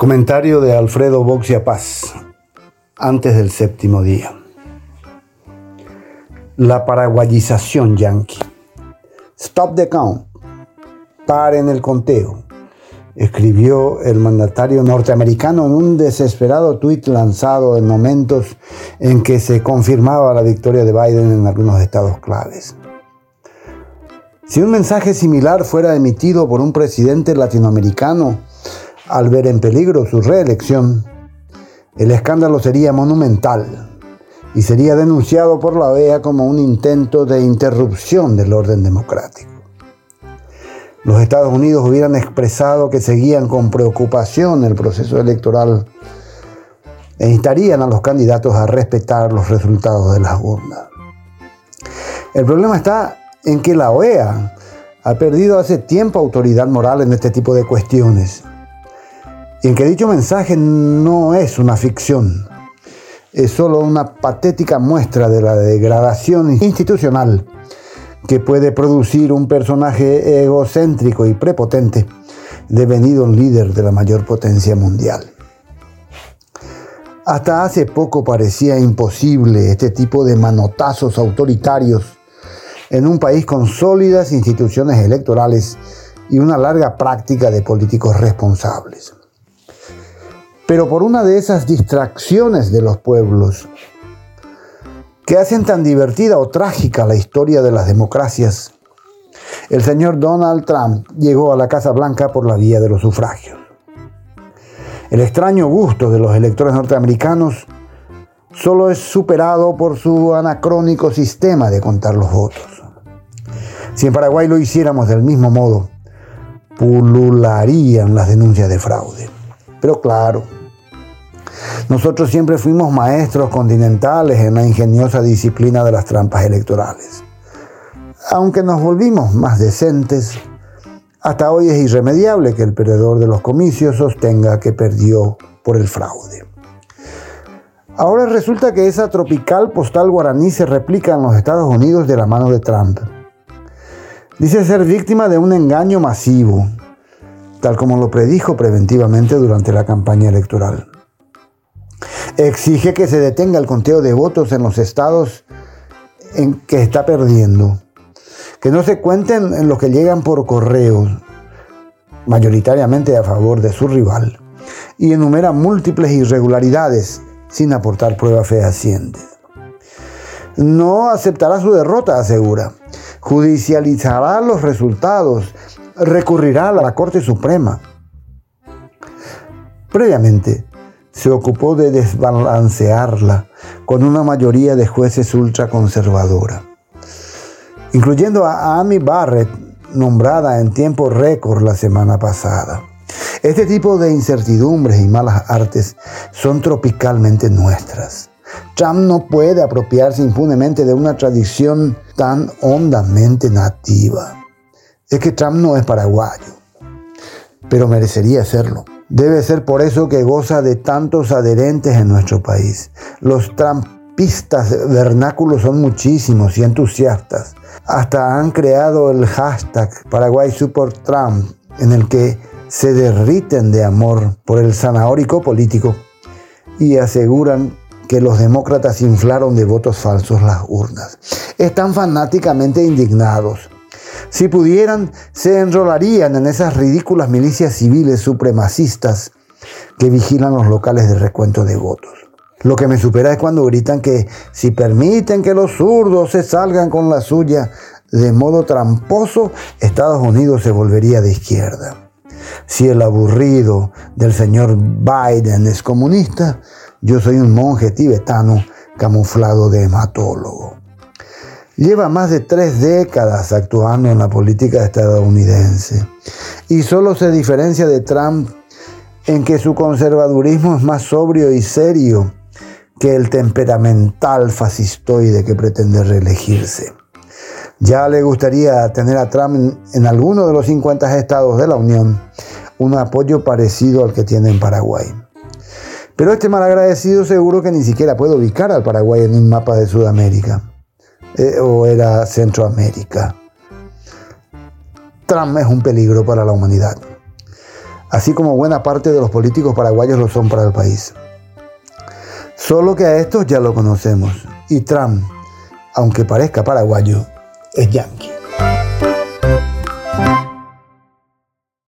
Comentario de Alfredo Boxia Paz, antes del séptimo día. La paraguayización yanqui. Stop the count. Paren el conteo. Escribió el mandatario norteamericano en un desesperado tuit lanzado en momentos en que se confirmaba la victoria de Biden en algunos estados claves. Si un mensaje similar fuera emitido por un presidente latinoamericano, al ver en peligro su reelección, el escándalo sería monumental y sería denunciado por la OEA como un intento de interrupción del orden democrático. Los Estados Unidos hubieran expresado que seguían con preocupación el proceso electoral e instarían a los candidatos a respetar los resultados de las urnas. El problema está en que la OEA ha perdido hace tiempo autoridad moral en este tipo de cuestiones en que dicho mensaje no es una ficción, es solo una patética muestra de la degradación institucional que puede producir un personaje egocéntrico y prepotente, devenido líder de la mayor potencia mundial. Hasta hace poco parecía imposible este tipo de manotazos autoritarios en un país con sólidas instituciones electorales y una larga práctica de políticos responsables. Pero por una de esas distracciones de los pueblos que hacen tan divertida o trágica la historia de las democracias, el señor Donald Trump llegó a la Casa Blanca por la vía de los sufragios. El extraño gusto de los electores norteamericanos solo es superado por su anacrónico sistema de contar los votos. Si en Paraguay lo hiciéramos del mismo modo, pulularían las denuncias de fraude. Pero claro, nosotros siempre fuimos maestros continentales en la ingeniosa disciplina de las trampas electorales. Aunque nos volvimos más decentes, hasta hoy es irremediable que el perdedor de los comicios sostenga que perdió por el fraude. Ahora resulta que esa tropical postal guaraní se replica en los Estados Unidos de la mano de Trump. Dice ser víctima de un engaño masivo, tal como lo predijo preventivamente durante la campaña electoral exige que se detenga el conteo de votos en los estados en que está perdiendo, que no se cuenten en los que llegan por correo, mayoritariamente a favor de su rival, y enumera múltiples irregularidades sin aportar pruebas fehacientes. No aceptará su derrota, asegura. Judicializará los resultados, recurrirá a la Corte Suprema. Previamente, se ocupó de desbalancearla con una mayoría de jueces ultraconservadora, incluyendo a Amy Barrett, nombrada en tiempo récord la semana pasada. Este tipo de incertidumbres y malas artes son tropicalmente nuestras. Trump no puede apropiarse impunemente de una tradición tan hondamente nativa. Es que Trump no es paraguayo, pero merecería serlo. Debe ser por eso que goza de tantos adherentes en nuestro país. Los trampistas vernáculos son muchísimos y entusiastas. Hasta han creado el hashtag Paraguay Support Trump, en el que se derriten de amor por el zanahórico político y aseguran que los demócratas inflaron de votos falsos las urnas. Están fanáticamente indignados si pudieran, se enrolarían en esas ridículas milicias civiles supremacistas que vigilan los locales de recuento de votos. Lo que me supera es cuando gritan que si permiten que los zurdos se salgan con la suya de modo tramposo, Estados Unidos se volvería de izquierda. Si el aburrido del señor Biden es comunista, yo soy un monje tibetano camuflado de hematólogo. Lleva más de tres décadas actuando en la política estadounidense y solo se diferencia de Trump en que su conservadurismo es más sobrio y serio que el temperamental fascistoide que pretende reelegirse. Ya le gustaría tener a Trump en, alguno de los 50 estados de la Unión un apoyo parecido al que tiene en Paraguay. Pero este malagradecido seguro que ni siquiera puede ubicar al Paraguay en un mapa de Sudamérica. Eh, o era Centroamérica. Trump es un peligro para la humanidad. así como buena parte de los políticos paraguayos lo son para el país. Solo que a estos ya lo conocemos, y Trump, aunque parezca paraguayo, es yanqui.